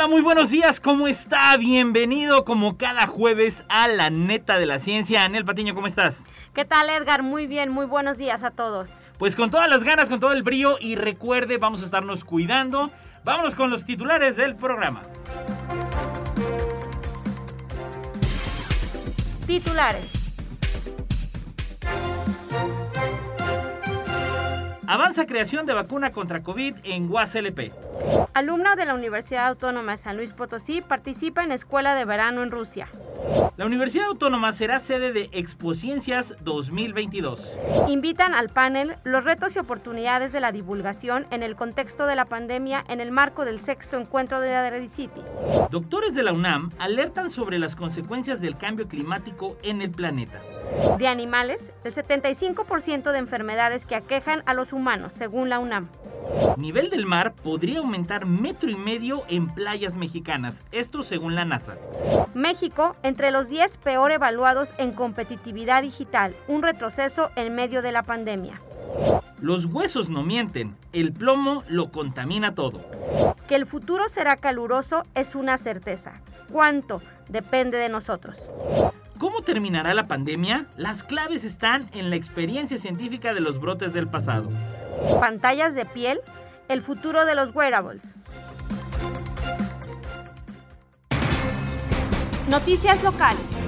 Hola, muy buenos días, ¿cómo está? Bienvenido como cada jueves a la neta de la ciencia. Anel Patiño, ¿cómo estás? ¿Qué tal Edgar? Muy bien, muy buenos días a todos. Pues con todas las ganas, con todo el brillo y recuerde, vamos a estarnos cuidando. Vámonos con los titulares del programa. Titulares. Avanza creación de vacuna contra COVID en UASLP. Alumno de la Universidad Autónoma de San Luis Potosí participa en escuela de verano en Rusia. La Universidad Autónoma será sede de Expociencias 2022. Invitan al panel los retos y oportunidades de la divulgación en el contexto de la pandemia en el marco del sexto encuentro de la City. Doctores de la UNAM alertan sobre las consecuencias del cambio climático en el planeta. De animales, el 75% de enfermedades que aquejan a los humanos, según la UNAM. Nivel del mar podría aumentar metro y medio en playas mexicanas, esto según la NASA. México, entre los 10 peor evaluados en competitividad digital, un retroceso en medio de la pandemia. Los huesos no mienten, el plomo lo contamina todo. Que el futuro será caluroso es una certeza. ¿Cuánto? Depende de nosotros. ¿Cómo terminará la pandemia? Las claves están en la experiencia científica de los brotes del pasado. Pantallas de piel, el futuro de los wearables. Noticias locales.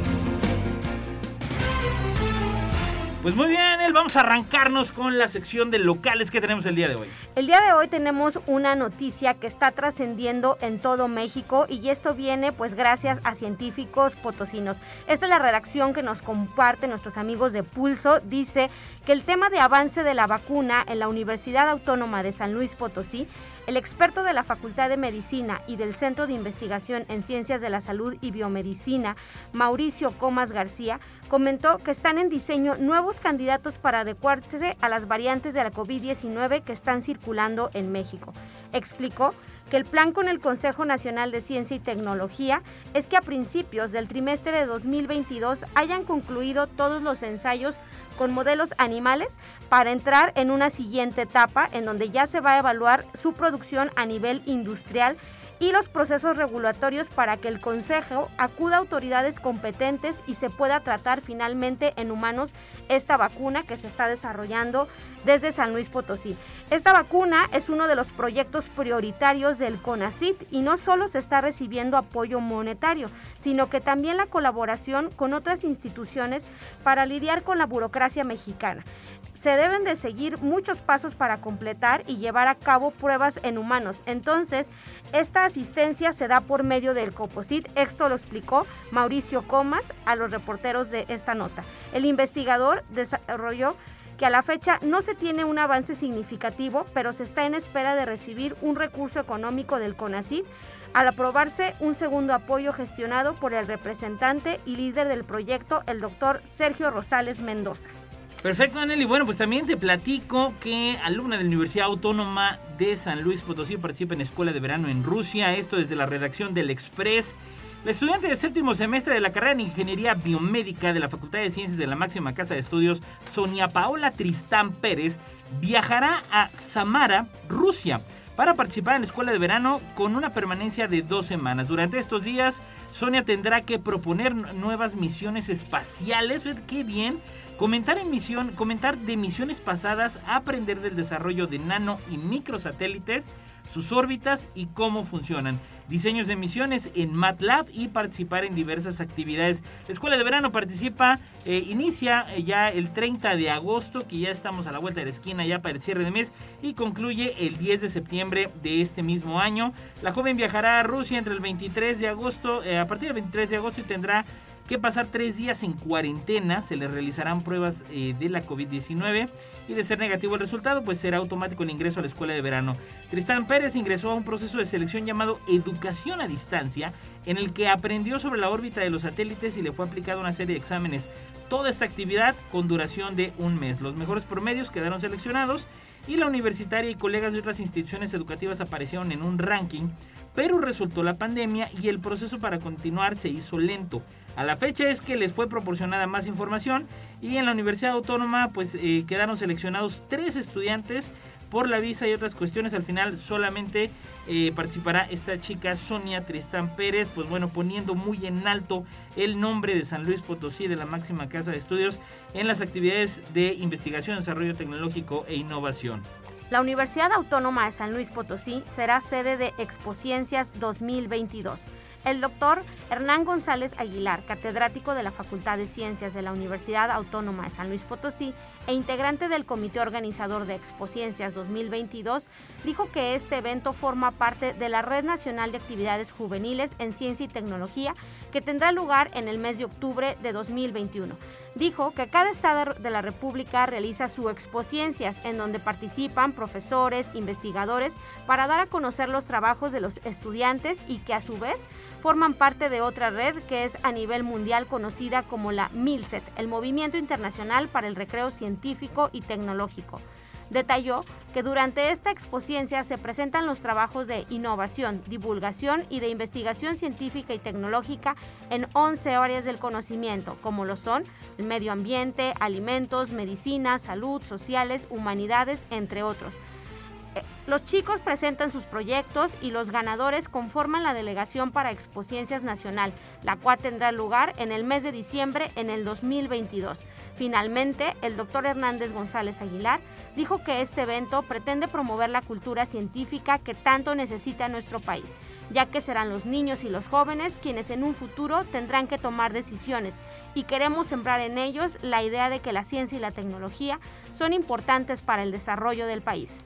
Pues muy bien, él vamos a arrancarnos con la sección de locales que tenemos el día de hoy. El día de hoy tenemos una noticia que está trascendiendo en todo México y esto viene pues gracias a científicos potosinos. Esta es la redacción que nos comparte nuestros amigos de Pulso. Dice que el tema de avance de la vacuna en la Universidad Autónoma de San Luis Potosí el experto de la Facultad de Medicina y del Centro de Investigación en Ciencias de la Salud y Biomedicina, Mauricio Comas García, comentó que están en diseño nuevos candidatos para adecuarse a las variantes de la COVID-19 que están circulando en México. Explicó que el plan con el Consejo Nacional de Ciencia y Tecnología es que a principios del trimestre de 2022 hayan concluido todos los ensayos con modelos animales para entrar en una siguiente etapa en donde ya se va a evaluar su producción a nivel industrial y los procesos regulatorios para que el Consejo acuda a autoridades competentes y se pueda tratar finalmente en humanos esta vacuna que se está desarrollando desde San Luis Potosí. Esta vacuna es uno de los proyectos prioritarios del CONACIT y no solo se está recibiendo apoyo monetario, sino que también la colaboración con otras instituciones para lidiar con la burocracia mexicana se deben de seguir muchos pasos para completar y llevar a cabo pruebas en humanos. Entonces, esta asistencia se da por medio del COPOSIT. Esto lo explicó Mauricio Comas a los reporteros de esta nota. El investigador desarrolló que a la fecha no se tiene un avance significativo, pero se está en espera de recibir un recurso económico del CONACID al aprobarse un segundo apoyo gestionado por el representante y líder del proyecto, el doctor Sergio Rosales Mendoza. Perfecto, Anel. bueno, pues también te platico que alumna de la Universidad Autónoma de San Luis Potosí participa en escuela de verano en Rusia. Esto desde la redacción del Express. La estudiante de séptimo semestre de la carrera en Ingeniería Biomédica de la Facultad de Ciencias de la máxima casa de estudios, Sonia Paola Tristán Pérez, viajará a Samara, Rusia, para participar en la escuela de verano con una permanencia de dos semanas. Durante estos días, Sonia tendrá que proponer nuevas misiones espaciales. ¡Qué bien! Comentar, en misión, comentar de misiones pasadas, aprender del desarrollo de nano y microsatélites, sus órbitas y cómo funcionan. Diseños de misiones en MATLAB y participar en diversas actividades. La escuela de verano participa, eh, inicia eh, ya el 30 de agosto, que ya estamos a la vuelta de la esquina ya para el cierre de mes, y concluye el 10 de septiembre de este mismo año. La joven viajará a Rusia entre el 23 de agosto, eh, a partir del 23 de agosto y tendrá que pasar tres días en cuarentena. Se le realizarán pruebas eh, de la COVID-19 y de ser negativo el resultado, pues será automático el ingreso a la escuela de verano. Tristán Pérez ingresó a un proceso de selección llamado Educación a Distancia, en el que aprendió sobre la órbita de los satélites y le fue aplicada una serie de exámenes. Toda esta actividad con duración de un mes. Los mejores promedios quedaron seleccionados y la universitaria y colegas de otras instituciones educativas aparecieron en un ranking, pero resultó la pandemia y el proceso para continuar se hizo lento. A la fecha es que les fue proporcionada más información y en la Universidad Autónoma pues eh, quedaron seleccionados tres estudiantes por la visa y otras cuestiones. Al final solamente eh, participará esta chica Sonia Tristán Pérez, pues bueno, poniendo muy en alto el nombre de San Luis Potosí, de la máxima casa de estudios, en las actividades de investigación, desarrollo tecnológico e innovación. La Universidad Autónoma de San Luis Potosí será sede de Expociencias 2022 el doctor Hernán González Aguilar, catedrático de la Facultad de Ciencias de la Universidad Autónoma de San Luis Potosí e integrante del comité organizador de Expociencias 2022, dijo que este evento forma parte de la Red Nacional de Actividades Juveniles en Ciencia y Tecnología que tendrá lugar en el mes de octubre de 2021. Dijo que cada estado de la República realiza su Expociencias en donde participan profesores, investigadores para dar a conocer los trabajos de los estudiantes y que a su vez forman parte de otra red que es a nivel mundial conocida como la MILCET, el Movimiento Internacional para el Recreo Científico y Tecnológico. Detalló que durante esta exposiencia se presentan los trabajos de innovación, divulgación y de investigación científica y tecnológica en 11 áreas del conocimiento, como lo son el medio ambiente, alimentos, medicina, salud, sociales, humanidades, entre otros los chicos presentan sus proyectos y los ganadores conforman la delegación para Expociencias Nacional, la cual tendrá lugar en el mes de diciembre en el 2022. Finalmente, el doctor Hernández González Aguilar dijo que este evento pretende promover la cultura científica que tanto necesita nuestro país, ya que serán los niños y los jóvenes quienes en un futuro tendrán que tomar decisiones y queremos sembrar en ellos la idea de que la ciencia y la tecnología son importantes para el desarrollo del país.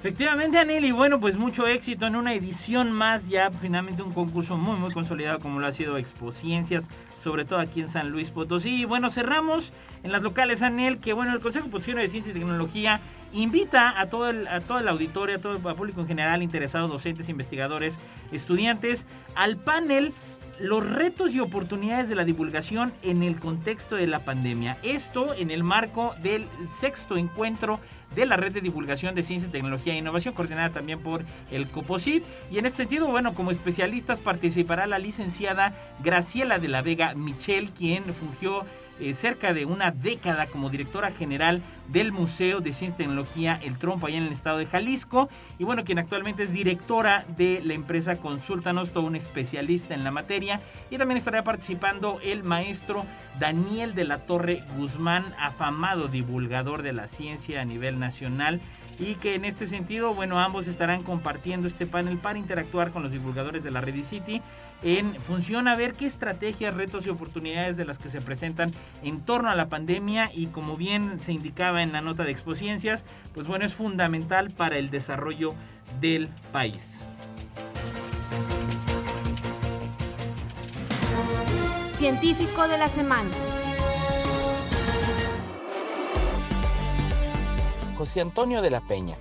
Efectivamente, Anel, y bueno, pues mucho éxito en una edición más, ya finalmente un concurso muy, muy consolidado como lo ha sido Expo Ciencias, sobre todo aquí en San Luis Potosí. Y bueno, cerramos en las locales, Anel, que bueno, el Consejo de Ciencia y Tecnología invita a todo el, a todo el auditorio, a todo el público en general, interesados, docentes, investigadores, estudiantes, al panel los retos y oportunidades de la divulgación en el contexto de la pandemia. Esto en el marco del sexto encuentro de la Red de Divulgación de Ciencia, Tecnología e Innovación, coordinada también por el COPOSIT. Y en este sentido, bueno, como especialistas participará la licenciada Graciela de la Vega Michel, quien fungió eh, cerca de una década como directora general del Museo de Ciencia y Tecnología El Trompo, allá en el estado de Jalisco. Y bueno, quien actualmente es directora de la empresa Consultanos, todo un especialista en la materia. Y también estará participando el maestro Daniel de la Torre Guzmán, afamado divulgador de la ciencia a nivel nacional y que en este sentido, bueno, ambos estarán compartiendo este panel para interactuar con los divulgadores de la Ready City en función a ver qué estrategias, retos y oportunidades de las que se presentan en torno a la pandemia y como bien se indicaba en la nota de Expociencias, pues bueno, es fundamental para el desarrollo del país. Científico de la semana. José Antonio de la Peña.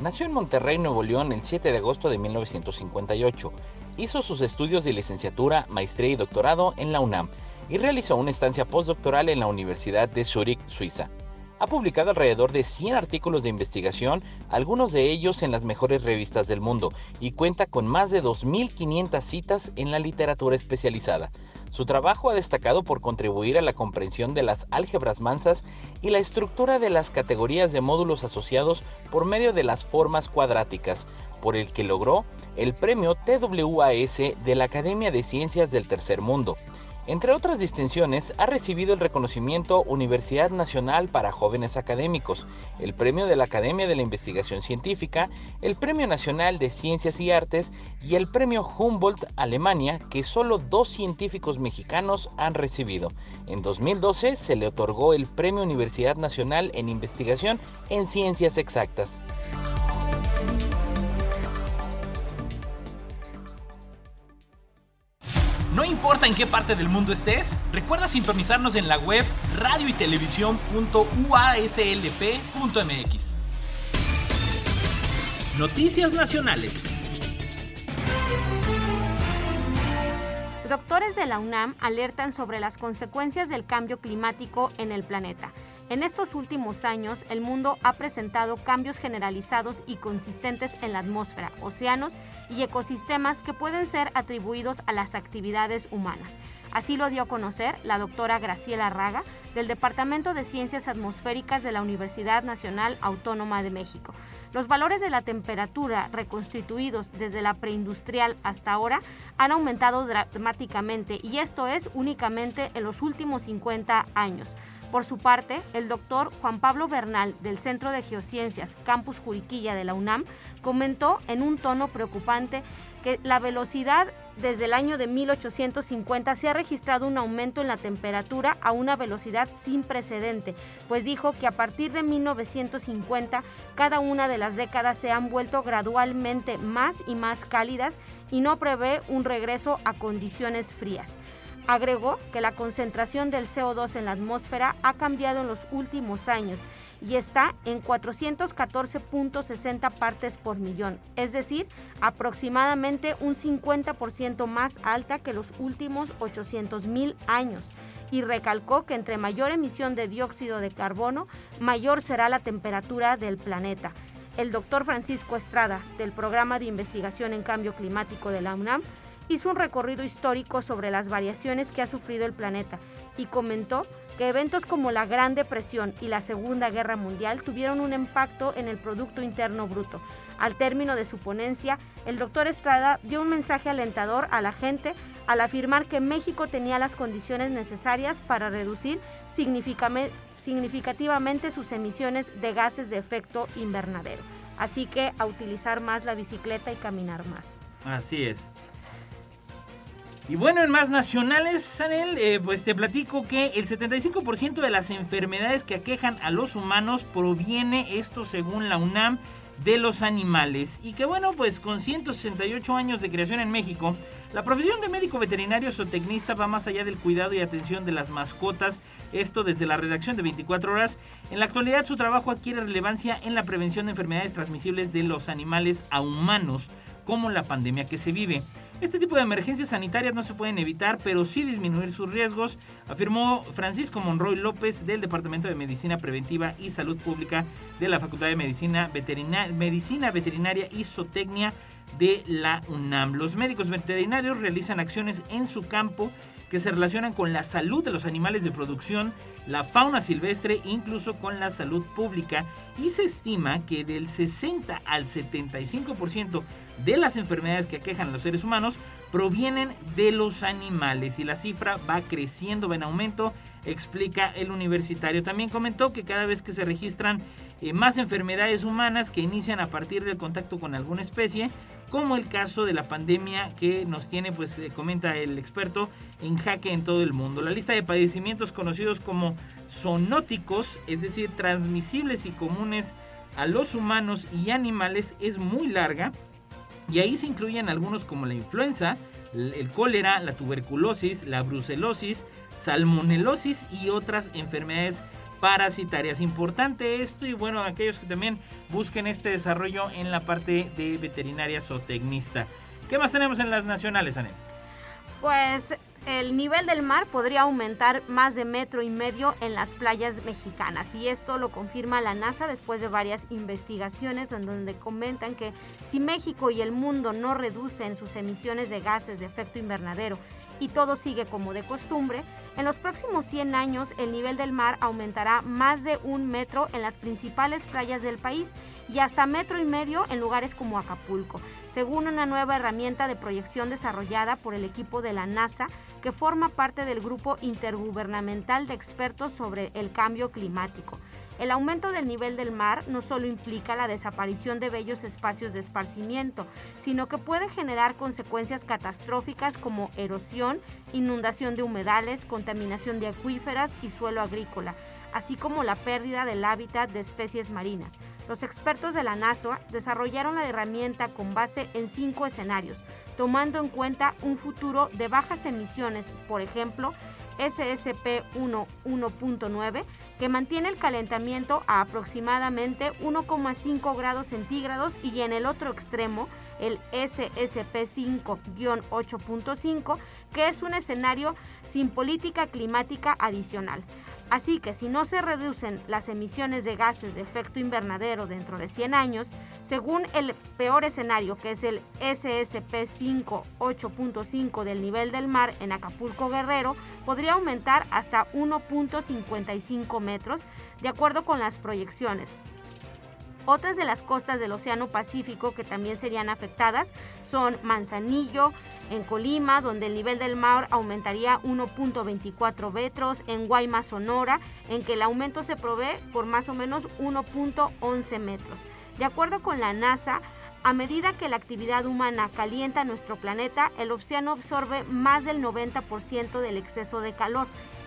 Nació en Monterrey, Nuevo León, el 7 de agosto de 1958. Hizo sus estudios de licenciatura, maestría y doctorado en la UNAM y realizó una estancia postdoctoral en la Universidad de Zúrich, Suiza. Ha publicado alrededor de 100 artículos de investigación, algunos de ellos en las mejores revistas del mundo, y cuenta con más de 2.500 citas en la literatura especializada. Su trabajo ha destacado por contribuir a la comprensión de las álgebras mansas y la estructura de las categorías de módulos asociados por medio de las formas cuadráticas, por el que logró el premio TWAS de la Academia de Ciencias del Tercer Mundo. Entre otras distinciones, ha recibido el reconocimiento Universidad Nacional para Jóvenes Académicos, el Premio de la Academia de la Investigación Científica, el Premio Nacional de Ciencias y Artes y el Premio Humboldt Alemania, que solo dos científicos mexicanos han recibido. En 2012 se le otorgó el Premio Universidad Nacional en Investigación en Ciencias Exactas. Importa en qué parte del mundo estés, recuerda sintonizarnos en la web radio y Noticias Nacionales. Doctores de la UNAM alertan sobre las consecuencias del cambio climático en el planeta. En estos últimos años, el mundo ha presentado cambios generalizados y consistentes en la atmósfera, océanos y ecosistemas que pueden ser atribuidos a las actividades humanas. Así lo dio a conocer la doctora Graciela Raga del Departamento de Ciencias Atmosféricas de la Universidad Nacional Autónoma de México. Los valores de la temperatura reconstituidos desde la preindustrial hasta ahora han aumentado dramáticamente y esto es únicamente en los últimos 50 años. Por su parte, el doctor Juan Pablo Bernal del Centro de Geociencias Campus Juriquilla de la UNAM comentó en un tono preocupante que la velocidad desde el año de 1850 se ha registrado un aumento en la temperatura a una velocidad sin precedente, pues dijo que a partir de 1950 cada una de las décadas se han vuelto gradualmente más y más cálidas y no prevé un regreso a condiciones frías. Agregó que la concentración del CO2 en la atmósfera ha cambiado en los últimos años y está en 414.60 partes por millón, es decir, aproximadamente un 50% más alta que los últimos 800.000 años. Y recalcó que entre mayor emisión de dióxido de carbono, mayor será la temperatura del planeta. El doctor Francisco Estrada, del Programa de Investigación en Cambio Climático de la UNAM, hizo un recorrido histórico sobre las variaciones que ha sufrido el planeta y comentó que eventos como la Gran Depresión y la Segunda Guerra Mundial tuvieron un impacto en el Producto Interno Bruto. Al término de su ponencia, el doctor Estrada dio un mensaje alentador a la gente al afirmar que México tenía las condiciones necesarias para reducir significativamente sus emisiones de gases de efecto invernadero. Así que a utilizar más la bicicleta y caminar más. Así es. Y bueno, en más nacionales, Sanel, eh, pues te platico que el 75% de las enfermedades que aquejan a los humanos proviene, esto según la UNAM, de los animales. Y que bueno, pues con 168 años de creación en México, la profesión de médico veterinario zootecnista va más allá del cuidado y atención de las mascotas, esto desde la redacción de 24 horas. En la actualidad su trabajo adquiere relevancia en la prevención de enfermedades transmisibles de los animales a humanos, como la pandemia que se vive. Este tipo de emergencias sanitarias no se pueden evitar, pero sí disminuir sus riesgos, afirmó Francisco Monroy López del Departamento de Medicina Preventiva y Salud Pública de la Facultad de Medicina, Veterinaria y Zootecnia de la UNAM. Los médicos veterinarios realizan acciones en su campo que se relacionan con la salud de los animales de producción, la fauna silvestre, incluso con la salud pública, y se estima que del 60 al 75% de las enfermedades que aquejan a los seres humanos provienen de los animales y la cifra va creciendo, va en aumento, explica el universitario. También comentó que cada vez que se registran eh, más enfermedades humanas que inician a partir del contacto con alguna especie, como el caso de la pandemia que nos tiene, pues eh, comenta el experto, en jaque en todo el mundo. La lista de padecimientos conocidos como zoonóticos, es decir, transmisibles y comunes a los humanos y animales, es muy larga y ahí se incluyen algunos como la influenza, el cólera, la tuberculosis, la brucelosis, salmonelosis y otras enfermedades parasitarias. Importante esto y bueno, aquellos que también busquen este desarrollo en la parte de veterinaria zootecnista. ¿Qué más tenemos en las nacionales, Anel? Pues el nivel del mar podría aumentar más de metro y medio en las playas mexicanas y esto lo confirma la NASA después de varias investigaciones donde comentan que si México y el mundo no reducen sus emisiones de gases de efecto invernadero y todo sigue como de costumbre, en los próximos 100 años el nivel del mar aumentará más de un metro en las principales playas del país y hasta metro y medio en lugares como Acapulco, según una nueva herramienta de proyección desarrollada por el equipo de la NASA que forma parte del grupo intergubernamental de expertos sobre el cambio climático. El aumento del nivel del mar no solo implica la desaparición de bellos espacios de esparcimiento, sino que puede generar consecuencias catastróficas como erosión, inundación de humedales, contaminación de acuíferas y suelo agrícola, así como la pérdida del hábitat de especies marinas. Los expertos de la NASA desarrollaron la herramienta con base en cinco escenarios, tomando en cuenta un futuro de bajas emisiones, por ejemplo, SSP 1.9, que mantiene el calentamiento a aproximadamente 1,5 grados centígrados y en el otro extremo el SSP 5-8.5, que es un escenario sin política climática adicional. Así que si no se reducen las emisiones de gases de efecto invernadero dentro de 100 años, según el peor escenario, que es el SSP 5 8.5 del nivel del mar en Acapulco Guerrero, podría aumentar hasta 1.55 metros, de acuerdo con las proyecciones. Otras de las costas del Océano Pacífico que también serían afectadas son Manzanillo, en Colima, donde el nivel del mar aumentaría 1.24 metros, en Guaymas, Sonora, en que el aumento se provee por más o menos 1.11 metros. De acuerdo con la NASA, a medida que la actividad humana calienta nuestro planeta, el océano absorbe más del 90% del exceso de calor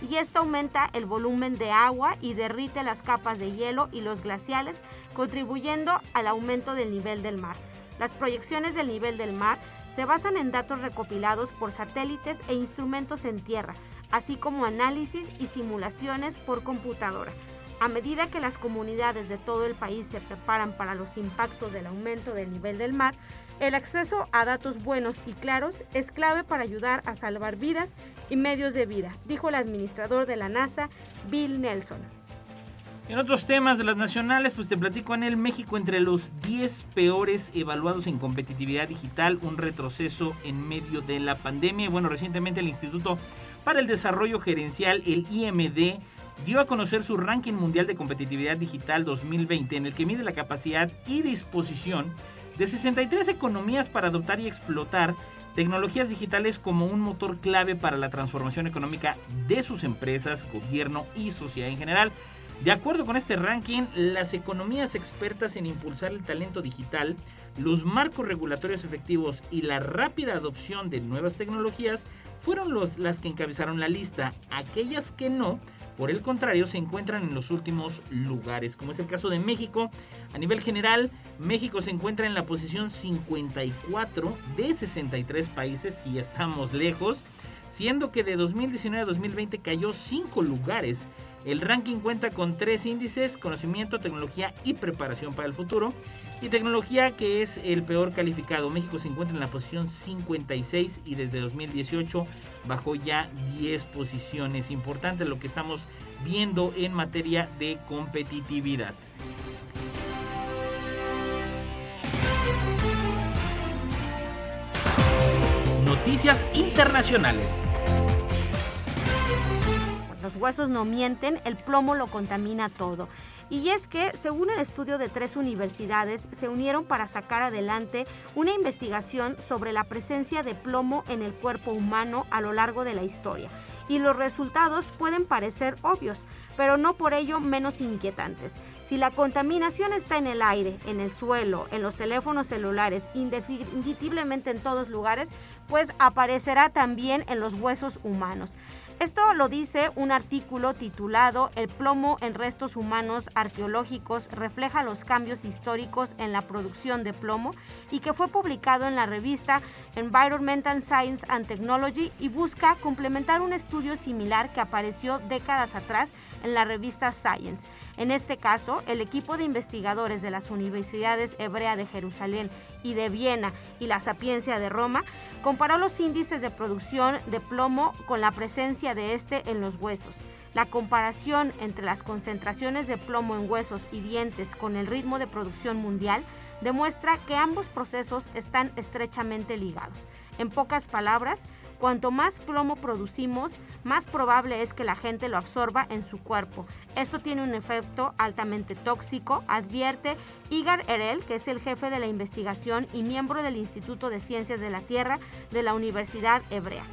y esto aumenta el volumen de agua y derrite las capas de hielo y los glaciales, contribuyendo al aumento del nivel del mar. Las proyecciones del nivel del mar se basan en datos recopilados por satélites e instrumentos en tierra, así como análisis y simulaciones por computadora. A medida que las comunidades de todo el país se preparan para los impactos del aumento del nivel del mar, el acceso a datos buenos y claros es clave para ayudar a salvar vidas y medios de vida, dijo el administrador de la NASA, Bill Nelson. En otros temas de las nacionales, pues te platico en el México entre los 10 peores evaluados en competitividad digital, un retroceso en medio de la pandemia. Bueno, recientemente el Instituto para el Desarrollo Gerencial, el IMD, dio a conocer su ranking mundial de competitividad digital 2020, en el que mide la capacidad y disposición de 63 economías para adoptar y explotar tecnologías digitales como un motor clave para la transformación económica de sus empresas, gobierno y sociedad en general. De acuerdo con este ranking, las economías expertas en impulsar el talento digital, los marcos regulatorios efectivos y la rápida adopción de nuevas tecnologías fueron los, las que encabezaron la lista. Aquellas que no, por el contrario, se encuentran en los últimos lugares, como es el caso de México. A nivel general, México se encuentra en la posición 54 de 63 países, y estamos lejos, siendo que de 2019 a 2020 cayó 5 lugares el ranking cuenta con tres índices, conocimiento, tecnología y preparación para el futuro. Y tecnología que es el peor calificado. México se encuentra en la posición 56 y desde 2018 bajó ya 10 posiciones. Importante lo que estamos viendo en materia de competitividad. Noticias internacionales. Los huesos no mienten, el plomo lo contamina todo. Y es que, según el estudio de tres universidades, se unieron para sacar adelante una investigación sobre la presencia de plomo en el cuerpo humano a lo largo de la historia. Y los resultados pueden parecer obvios, pero no por ello menos inquietantes. Si la contaminación está en el aire, en el suelo, en los teléfonos celulares, indefectiblemente en todos lugares, pues aparecerá también en los huesos humanos. Esto lo dice un artículo titulado El plomo en restos humanos arqueológicos refleja los cambios históricos en la producción de plomo y que fue publicado en la revista Environmental Science and Technology y busca complementar un estudio similar que apareció décadas atrás en la revista Science. En este caso, el equipo de investigadores de las universidades Hebrea de Jerusalén y de Viena y la Sapiencia de Roma comparó los índices de producción de plomo con la presencia de este en los huesos. La comparación entre las concentraciones de plomo en huesos y dientes con el ritmo de producción mundial demuestra que ambos procesos están estrechamente ligados. En pocas palabras, cuanto más plomo producimos, más probable es que la gente lo absorba en su cuerpo. Esto tiene un efecto altamente tóxico, advierte Igar Erel, que es el jefe de la investigación y miembro del Instituto de Ciencias de la Tierra de la Universidad Hebrea.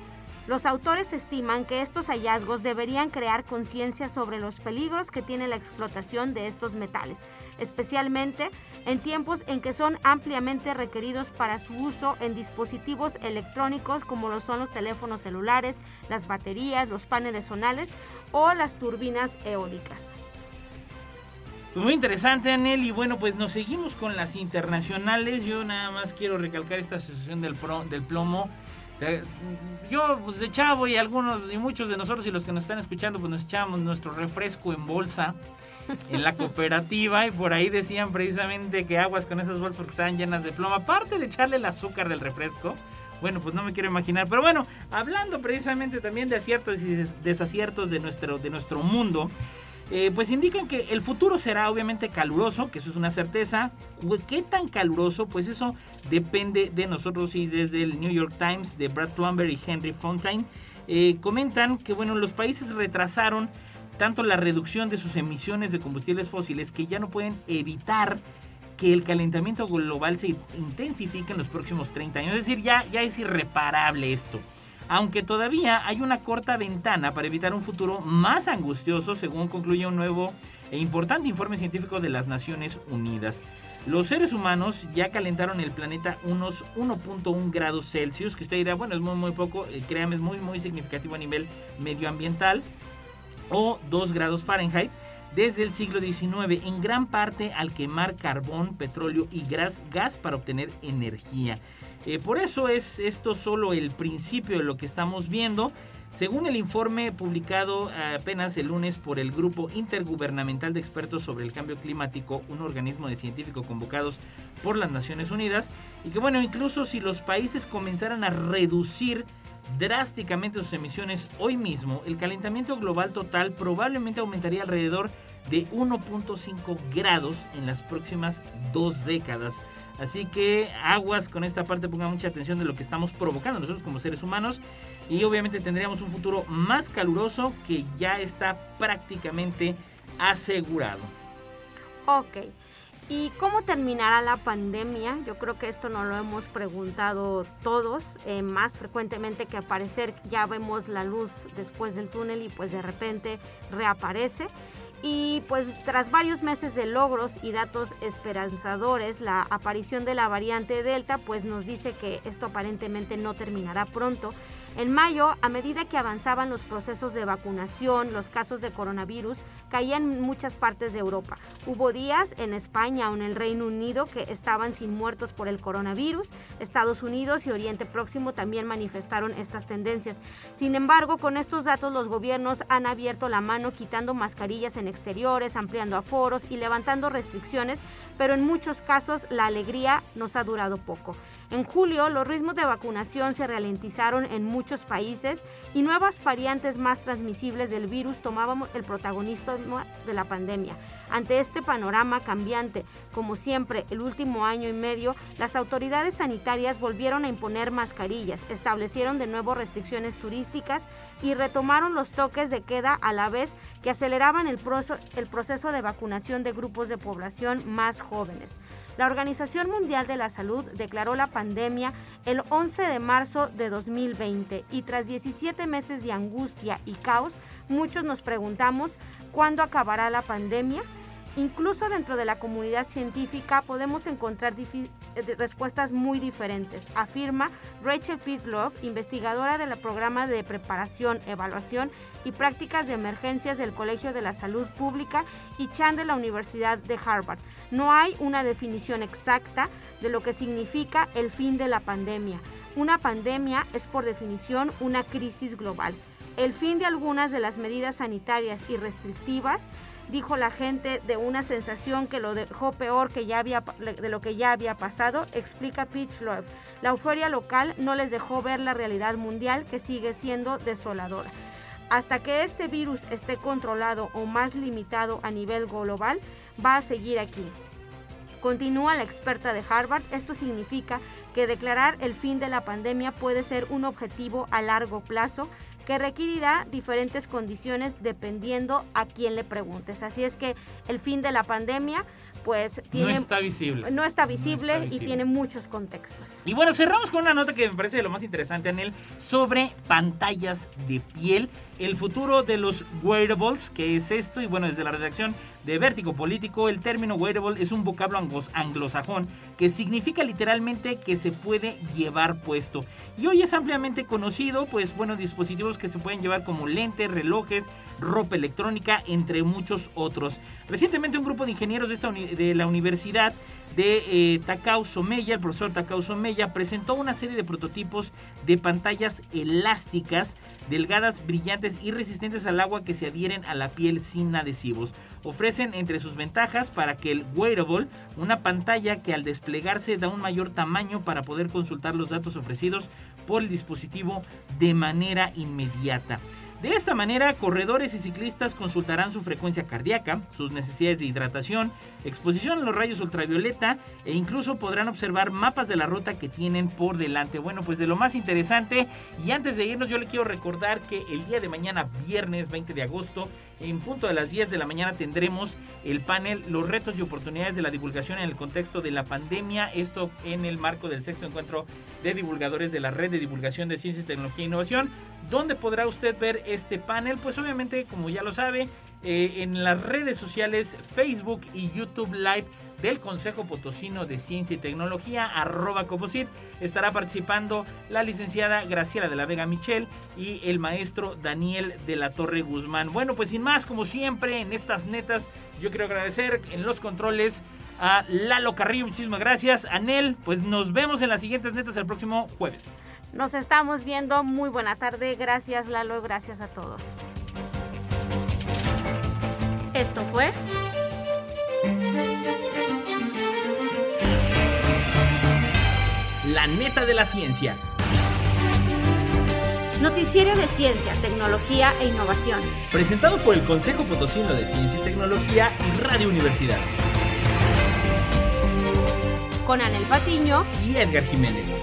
Los autores estiman que estos hallazgos deberían crear conciencia sobre los peligros que tiene la explotación de estos metales, especialmente en tiempos en que son ampliamente requeridos para su uso en dispositivos electrónicos como lo son los teléfonos celulares, las baterías, los paneles solares o las turbinas eólicas. Pues muy interesante, Anel. Y bueno, pues nos seguimos con las internacionales. Yo nada más quiero recalcar esta asociación del, del plomo. Yo, pues de chavo y algunos y muchos de nosotros y los que nos están escuchando, pues nos echamos nuestro refresco en bolsa en la cooperativa y por ahí decían precisamente que aguas con esas bolsas porque estaban llenas de plomo. Aparte de echarle el azúcar del refresco, bueno, pues no me quiero imaginar. Pero bueno, hablando precisamente también de aciertos y desaciertos de nuestro, de nuestro mundo, eh, pues indican que el futuro será obviamente caluroso, que eso es una certeza. ¿Qué tan caluroso? Pues eso depende de nosotros y desde el New York Times de Brad Plumber y Henry Fontaine eh, comentan que bueno, los países retrasaron tanto la reducción de sus emisiones de combustibles fósiles que ya no pueden evitar que el calentamiento global se intensifique en los próximos 30 años. Es decir, ya, ya es irreparable esto. Aunque todavía hay una corta ventana para evitar un futuro más angustioso, según concluye un nuevo e importante informe científico de las Naciones Unidas. Los seres humanos ya calentaron el planeta unos 1.1 grados Celsius, que usted dirá, bueno, es muy, muy poco, eh, créame, es muy, muy significativo a nivel medioambiental, o 2 grados Fahrenheit desde el siglo XIX, en gran parte al quemar carbón, petróleo y gas, gas para obtener energía. Eh, por eso es esto solo el principio de lo que estamos viendo. Según el informe publicado apenas el lunes por el Grupo Intergubernamental de Expertos sobre el Cambio Climático, un organismo de científicos convocados por las Naciones Unidas, y que bueno, incluso si los países comenzaran a reducir drásticamente sus emisiones hoy mismo, el calentamiento global total probablemente aumentaría alrededor de 1.5 grados en las próximas dos décadas. Así que aguas con esta parte, pongan mucha atención de lo que estamos provocando nosotros como seres humanos y obviamente tendríamos un futuro más caluroso que ya está prácticamente asegurado. Ok. ¿Y cómo terminará la pandemia? Yo creo que esto nos lo hemos preguntado todos, eh, más frecuentemente que aparecer, ya vemos la luz después del túnel y pues de repente reaparece. Y pues tras varios meses de logros y datos esperanzadores, la aparición de la variante Delta pues nos dice que esto aparentemente no terminará pronto en mayo, a medida que avanzaban los procesos de vacunación, los casos de coronavirus caían en muchas partes de Europa. Hubo días en España o en el Reino Unido que estaban sin muertos por el coronavirus. Estados Unidos y Oriente Próximo también manifestaron estas tendencias. Sin embargo, con estos datos los gobiernos han abierto la mano quitando mascarillas en exteriores, ampliando aforos y levantando restricciones, pero en muchos casos la alegría nos ha durado poco. En julio, los ritmos de vacunación se ralentizaron en muchos países y nuevas variantes más transmisibles del virus tomaban el protagonismo de la pandemia. Ante este panorama cambiante, como siempre, el último año y medio, las autoridades sanitarias volvieron a imponer mascarillas, establecieron de nuevo restricciones turísticas y retomaron los toques de queda a la vez que aceleraban el, el proceso de vacunación de grupos de población más jóvenes. La Organización Mundial de la Salud declaró la pandemia el 11 de marzo de 2020 y tras 17 meses de angustia y caos, muchos nos preguntamos cuándo acabará la pandemia. Incluso dentro de la comunidad científica podemos encontrar eh, respuestas muy diferentes, afirma Rachel Pitlock, investigadora del programa de preparación, evaluación y prácticas de emergencias del Colegio de la Salud Pública y Chan de la Universidad de Harvard. No hay una definición exacta de lo que significa el fin de la pandemia. Una pandemia es por definición una crisis global. El fin de algunas de las medidas sanitarias y restrictivas dijo la gente de una sensación que lo dejó peor que ya había, de lo que ya había pasado, explica Pitch Love. La euforia local no les dejó ver la realidad mundial que sigue siendo desoladora. Hasta que este virus esté controlado o más limitado a nivel global, va a seguir aquí. Continúa la experta de Harvard, esto significa que declarar el fin de la pandemia puede ser un objetivo a largo plazo que requerirá diferentes condiciones dependiendo a quién le preguntes. Así es que el fin de la pandemia pues tiene, no está visible. No está visible, y tiene muchos contextos. Y bueno, cerramos con una nota que me parece lo más interesante, Anel, sobre pantallas de piel, el futuro de los wearables, que es esto, y bueno, desde la redacción de Vértigo Político, el término wearable es un vocablo anglosajón que significa literalmente que se puede llevar puesto. Y hoy es ampliamente conocido, pues bueno, dispositivos que se pueden llevar como lentes, relojes, ropa electrónica, entre muchos otros. Recientemente un grupo de ingenieros de, esta de la Universidad de eh, Takao Someya, el profesor Takao Someya, presentó una serie de prototipos de pantallas elásticas, delgadas, brillantes y resistentes al agua que se adhieren a la piel sin adhesivos. Ofrecen entre sus ventajas para que el wearable, una pantalla que al desplegarse da un mayor tamaño para poder consultar los datos ofrecidos por el dispositivo de manera inmediata. De esta manera, corredores y ciclistas consultarán su frecuencia cardíaca, sus necesidades de hidratación, exposición a los rayos ultravioleta e incluso podrán observar mapas de la ruta que tienen por delante. Bueno, pues de lo más interesante y antes de irnos yo le quiero recordar que el día de mañana, viernes 20 de agosto, en punto de las 10 de la mañana tendremos el panel Los retos y oportunidades de la divulgación en el contexto de la pandemia. Esto en el marco del sexto encuentro de divulgadores de la red de divulgación de ciencia, tecnología e innovación. ¿Dónde podrá usted ver este panel? Pues obviamente, como ya lo sabe, eh, en las redes sociales Facebook y YouTube Live del Consejo Potosino de Ciencia y Tecnología, arroba Coposit, estará participando la licenciada Graciela de la Vega Michel y el maestro Daniel de la Torre Guzmán. Bueno, pues sin más, como siempre, en estas netas, yo quiero agradecer en los controles a Lalo Carrillo, muchísimas gracias. Anel, pues nos vemos en las siguientes netas el próximo jueves. Nos estamos viendo, muy buena tarde, gracias Lalo, gracias a todos. Esto fue... La neta de la ciencia. Noticiero de Ciencia, Tecnología e Innovación. Presentado por el Consejo Potosino de Ciencia y Tecnología y Radio Universidad. Con Anel Patiño y Edgar Jiménez.